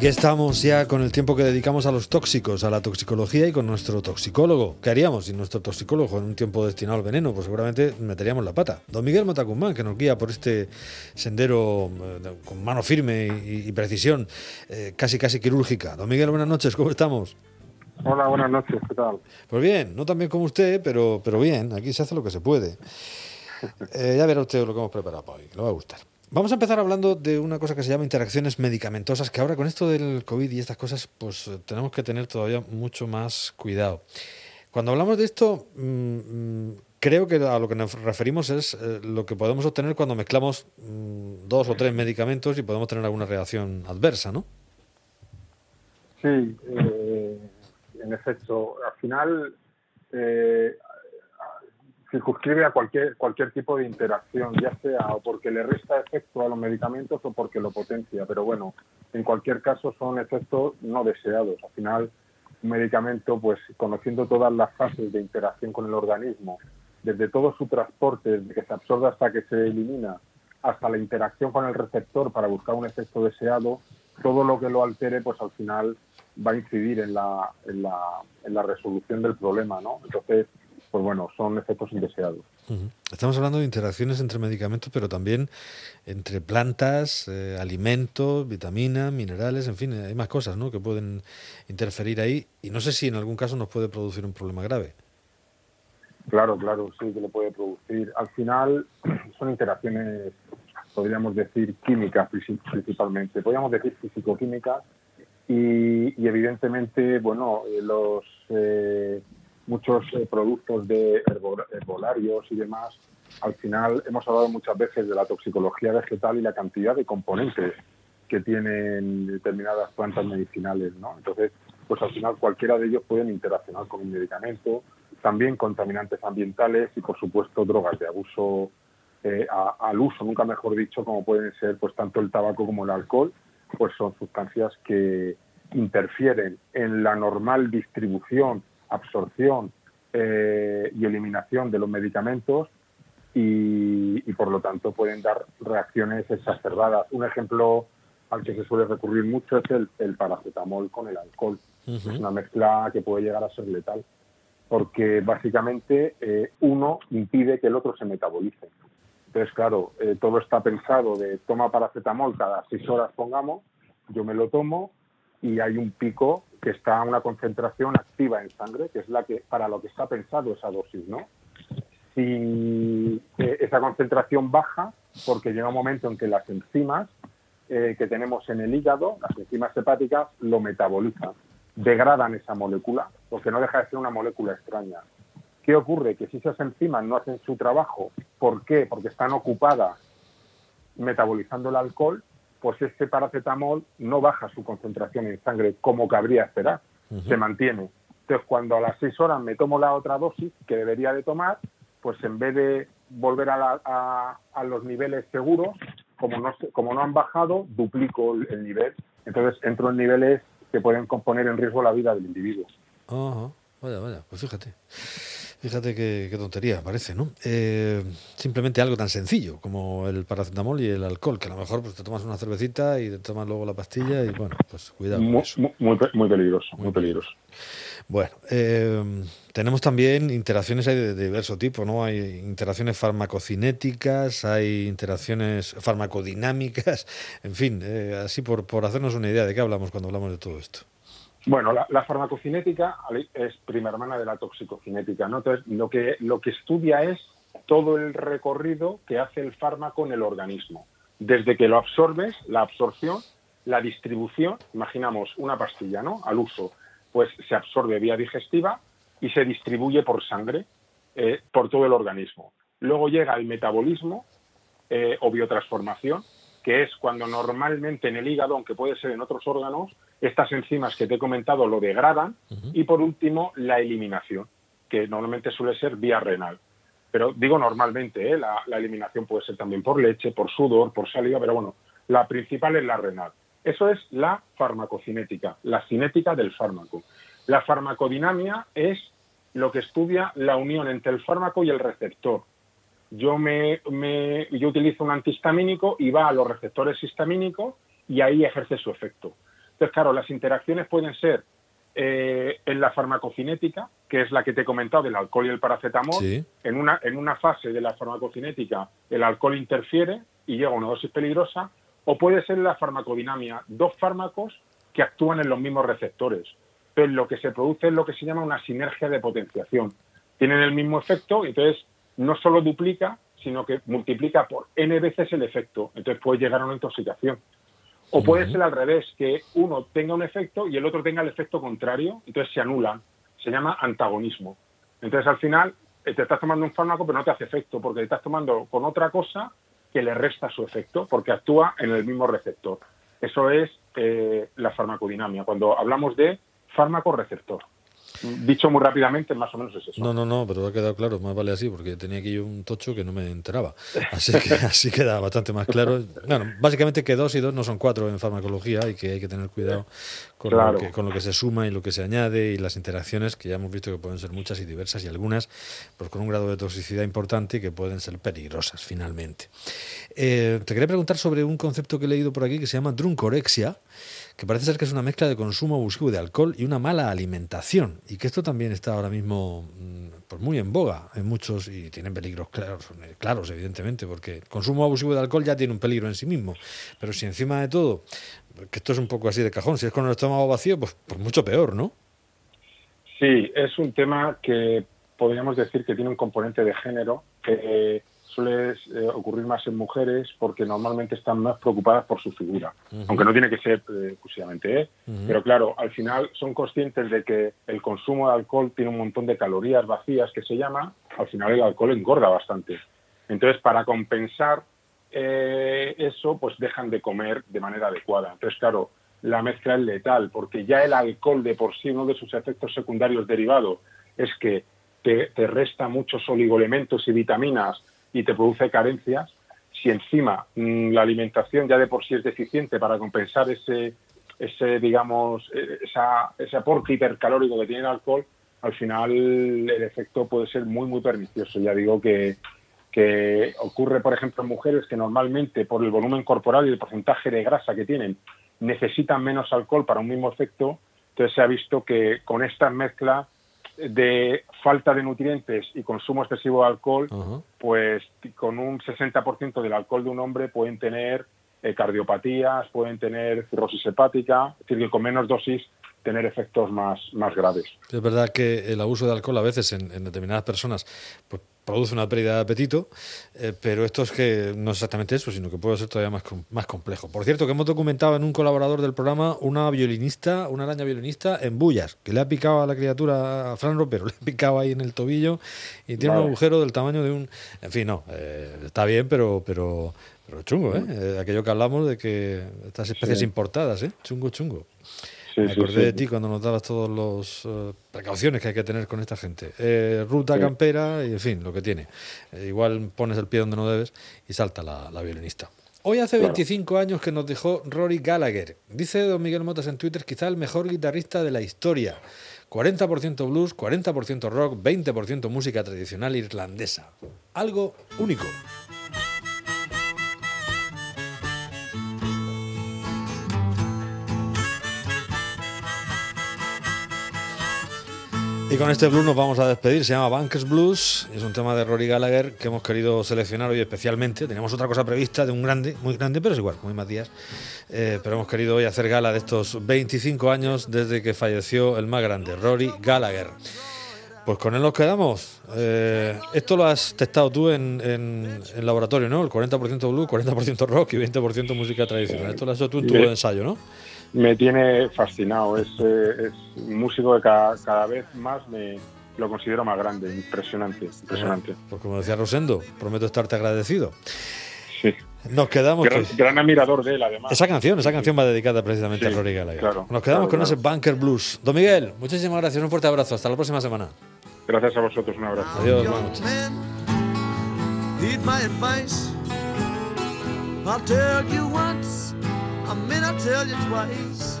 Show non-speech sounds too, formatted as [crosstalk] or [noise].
Aquí estamos ya con el tiempo que dedicamos a los tóxicos, a la toxicología y con nuestro toxicólogo. ¿Qué haríamos sin nuestro toxicólogo en un tiempo destinado al veneno? Pues seguramente meteríamos la pata. Don Miguel Matacumán, que nos guía por este sendero eh, con mano firme y, precisión, eh, casi casi quirúrgica. Don Miguel, buenas noches, ¿cómo estamos? Hola, buenas noches, ¿qué tal? Pues bien, no tan bien como usted, pero, pero bien, aquí se hace lo que se puede. [laughs] Eh, ya verá usted lo que hemos preparado para hoy, le va a gustar. Vamos a empezar hablando de una cosa que se llama interacciones medicamentosas, que ahora con esto del COVID y estas cosas, pues eh, tenemos que tener todavía mucho más cuidado. Cuando hablamos de esto, mm, mm, creo que a lo que nos referimos es eh, lo que podemos obtener cuando mezclamos mm, dos o tres medicamentos y podemos tener alguna reacción adversa, ¿no? Sí, eh, en efecto. Al final, circunscribe a cualquier, cualquier tipo de interacción, ya sea o porque le resta efecto a los medicamentos o porque lo potencia. Pero bueno, en cualquier caso son efectos no deseados. Al final, un medicamento, pues conociendo todas las fases de interacción con el organismo, desde todo su transporte, desde que se absorbe hasta que se elimina, hasta la interacción con el receptor para buscar un efecto deseado, todo lo que lo altere, pues al final va a incidir en la, en la, en la resolución del problema, ¿no? Entonces, pues bueno, son efectos indeseados. Estamos hablando de interacciones entre medicamentos, pero también entre plantas, eh, alimentos, vitaminas, minerales, en fin, hay más cosas ¿no? que pueden interferir ahí y no sé si en algún caso nos puede producir un problema grave. Claro, claro, sí que lo puede producir. Al final [clears throat] son interacciones, podríamos decir, químicas principalmente, podríamos decir físico-químicas y, evidentemente, bueno, eh, los... Eh, muchos eh, productos de herbolarios y demás, al final hemos hablado muchas veces de la toxicología vegetal y la cantidad de componentes que tienen determinadas plantas medicinales, ¿no? Entonces, pues al final cualquiera de ellos pueden interaccionar con un medicamento, también contaminantes ambientales y por supuesto drogas de abuso eh, al uso, nunca mejor dicho, como pueden ser pues tanto el tabaco como el alcohol, pues son sustancias que interfieren en la normal distribución absorción eh, y eliminación de los medicamentos y, por lo tanto pueden dar reacciones exacerbadas. Un ejemplo al que se suele recurrir mucho es el, paracetamol con el alcohol. Es una mezcla que puede llegar a ser letal porque básicamente eh, uno impide que el otro se metabolice. Entonces, claro, eh, todo está pensado de toma paracetamol cada seis horas, pongamos, yo me lo tomo y hay un pico que está una concentración activa en sangre, que es la que para lo que está pensado esa dosis, ¿no? Si eh, esa concentración baja, porque llega un momento en que las enzimas eh, que tenemos en el hígado, las enzimas hepáticas, lo metabolizan, degradan esa molécula, porque no deja de ser una molécula extraña. ¿Qué ocurre? Que si esas enzimas no hacen su trabajo, ¿por qué? Porque están ocupadas metabolizando el alcohol, pues este paracetamol no baja su concentración en sangre como cabría esperar, se mantiene. Entonces, cuando a las seis horas me tomo la otra dosis que debería de tomar, pues en vez de volver a, los niveles seguros, como no, como no han bajado, duplico el, nivel. Entonces entro en niveles que pueden componer en riesgo la vida del individuo. Vaya, vaya, pues fíjate. Fíjate qué, tontería parece, ¿no? Eh, simplemente algo tan sencillo como el paracetamol y el alcohol, que a lo mejor pues, te tomas una cervecita y te tomas luego la pastilla y bueno, pues cuidado. Muy, muy, peligroso, muy, peligroso. Bueno, eh, tenemos también interacciones de, diverso tipo, ¿no? Hay interacciones farmacocinéticas, hay interacciones farmacodinámicas, [laughs] en fin, eh, así por, por hacernos una idea de qué hablamos cuando hablamos de todo esto. Bueno, la, farmacocinética es prima hermana de la toxicocinética, ¿no? Entonces, lo que, lo que estudia es todo el recorrido que hace el fármaco en el organismo. Desde que lo absorbes, la absorción, la distribución, imaginamos una pastilla, ¿no? Al uso, pues se absorbe vía digestiva y se distribuye por sangre, eh, por todo el organismo. Luego llega el metabolismo eh, o biotransformación, que es cuando normalmente en el hígado, aunque puede ser en otros órganos, estas enzimas que te he comentado lo degradan. Y por último, la eliminación, que normalmente suele ser vía renal. Pero digo normalmente, ¿eh? la, eliminación puede ser también por leche, por sudor, por saliva, pero bueno, la principal es la renal. Eso es la farmacocinética, la cinética del fármaco. La farmacodinamia es lo que estudia la unión entre el fármaco y el receptor. Yo, me, me, yo utilizo un antihistamínico y va a los receptores histamínicos y ahí ejerce su efecto. Entonces, claro, las interacciones pueden ser eh, en la farmacocinética, que es la que te he comentado del alcohol y el paracetamol. En, una, en una fase de la farmacocinética el alcohol interfiere y llega a una dosis peligrosa, o puede ser la farmacodinamia, dos fármacos que actúan en los mismos receptores. Entonces, lo que se produce es lo que se llama una sinergia de potenciación. Tienen el mismo efecto, entonces no solo duplica, sino que multiplica por n veces el efecto. Entonces puede llegar a una intoxicación. O puede ser al revés, que uno tenga un efecto y el otro tenga el efecto contrario, entonces se anulan. Se llama antagonismo. Entonces al final eh, te estás tomando un fármaco pero no te hace efecto porque te estás tomando con otra cosa que le resta su efecto porque actúa en el mismo receptor. Eso es eh, la farmacodinamia, cuando hablamos de fármaco receptor. Dicho muy rápidamente, más o menos es eso. No, no, no, pero ha quedado claro, más vale así, porque tenía aquí un tocho que no me enteraba. Así que [laughs] así queda bastante más claro. Bueno, básicamente que dos y dos no son cuatro en farmacología y que hay que tener cuidado con, lo que, con lo que se suma y lo que se añade y las interacciones, que ya hemos visto que pueden ser muchas y diversas y algunas pues con un grado de toxicidad importante y que pueden ser peligrosas finalmente. Eh, te quería preguntar sobre un concepto que he leído por aquí que se llama druncorexia que parece ser que es una mezcla de consumo abusivo de alcohol y una mala alimentación, y que esto también está ahora mismo mm, pues muy en boga en muchos y tienen peligros claros, claros, evidentemente, porque consumo abusivo de alcohol ya tiene un peligro en sí mismo, pero si encima de todo, que esto es un poco así de cajón, si es con el estómago vacío, pues, pues mucho peor, ¿no? Sí, es un tema que podríamos decir que tiene un componente de género que suele eh, ocurrir más en mujeres porque normalmente están más preocupadas por su figura, aunque no tiene que ser eh, exclusivamente, ¿eh? pero claro, al final son conscientes de que el consumo de alcohol tiene un montón de calorías vacías que se llama, al final el alcohol engorda bastante. Entonces, para compensar eso, pues dejan de comer de manera adecuada. Entonces, claro, la mezcla es letal, porque ya el alcohol de por sí, uno de sus efectos secundarios derivados es que te, te resta muchos oligoelementos y vitaminas y te produce carencias, si encima mm, la alimentación ya de por sí es deficiente para compensar ese, ese digamos, e, esa, ese aporte hipercalórico que tiene el alcohol, al final el efecto puede ser muy, muy pernicioso. Ya digo que, que ocurre, por ejemplo, en mujeres que normalmente por el volumen corporal y el porcentaje de grasa que tienen necesitan menos alcohol para un mismo efecto. Entonces se ha visto que con esta mezcla de falta de nutrientes y consumo excesivo de alcohol, pues con un 60% del alcohol de un hombre pueden tener eh, cardiopatías, pueden tener cirrosis hepática, es decir, que con menos dosis tener efectos más, más graves. Es verdad que el abuso de alcohol a veces en, en determinadas personas pues, produce una pérdida de apetito, eh, pero esto es que no es exactamente eso, sino que puede ser todavía más, más complejo. Por cierto, que hemos documentado en un colaborador del programa una violinista, una araña violinista en Bullas, que le ha picado a la criatura, a Fran Ropero, [laughs] le ha picado ahí en el tobillo y tiene un agujero del tamaño de un... En fin, no, eh, está bien, pero, pero, pero chungo, ¿eh? ¿eh? Aquello que hablamos de que estas especies importadas, ¿eh? Chungo, chungo. Me acordé de ti cuando nos dabas todas las eh, precauciones que hay que tener con esta gente. Eh, ruta campera y, en fin, lo que tiene. Eh, igual pones el pie donde no debes y salta la, violinista. Hoy hace 25 años que nos dejó Rory Gallagher. Dice don Miguel Motas en Twitter, quizá el mejor guitarrista de la historia. 40% blues, 40% rock, 20% música tradicional irlandesa. Algo único. Y con este blues nos vamos a despedir. Se llama Bankers Blues. Es un tema de Rory Gallagher que hemos querido seleccionar hoy especialmente. Teníamos otra cosa prevista de un grande, muy grande, pero es igual, muy Matías. Eh, pero hemos querido hoy hacer gala de estos 25 años desde que falleció el más grande, Rory Gallagher. Pues con él nos quedamos. Eh, esto lo has testado tú en, en, laboratorio, ¿no? El 40% blues, 40% rock y 20% música tradicional. Esto lo has hecho tú en tu ensayo, ¿no? Me tiene fascinado. Es, eh, es un músico que cada, vez más me lo considero más grande, impresionante, impresionante. Pues como decía Rosendo, prometo estarte agradecido. Sí. Nos quedamos. Gran, gran, admirador de él, además. Esa canción, esa canción va dedicada precisamente a Rory Gallagher. Claro, Nos quedamos con ese Bunker Blues. Don Miguel, muchísimas gracias, un fuerte abrazo. Hasta la próxima semana. Gracias a vosotros, un abrazo. Adiós, buenas noches. I mean, I'll tell you twice.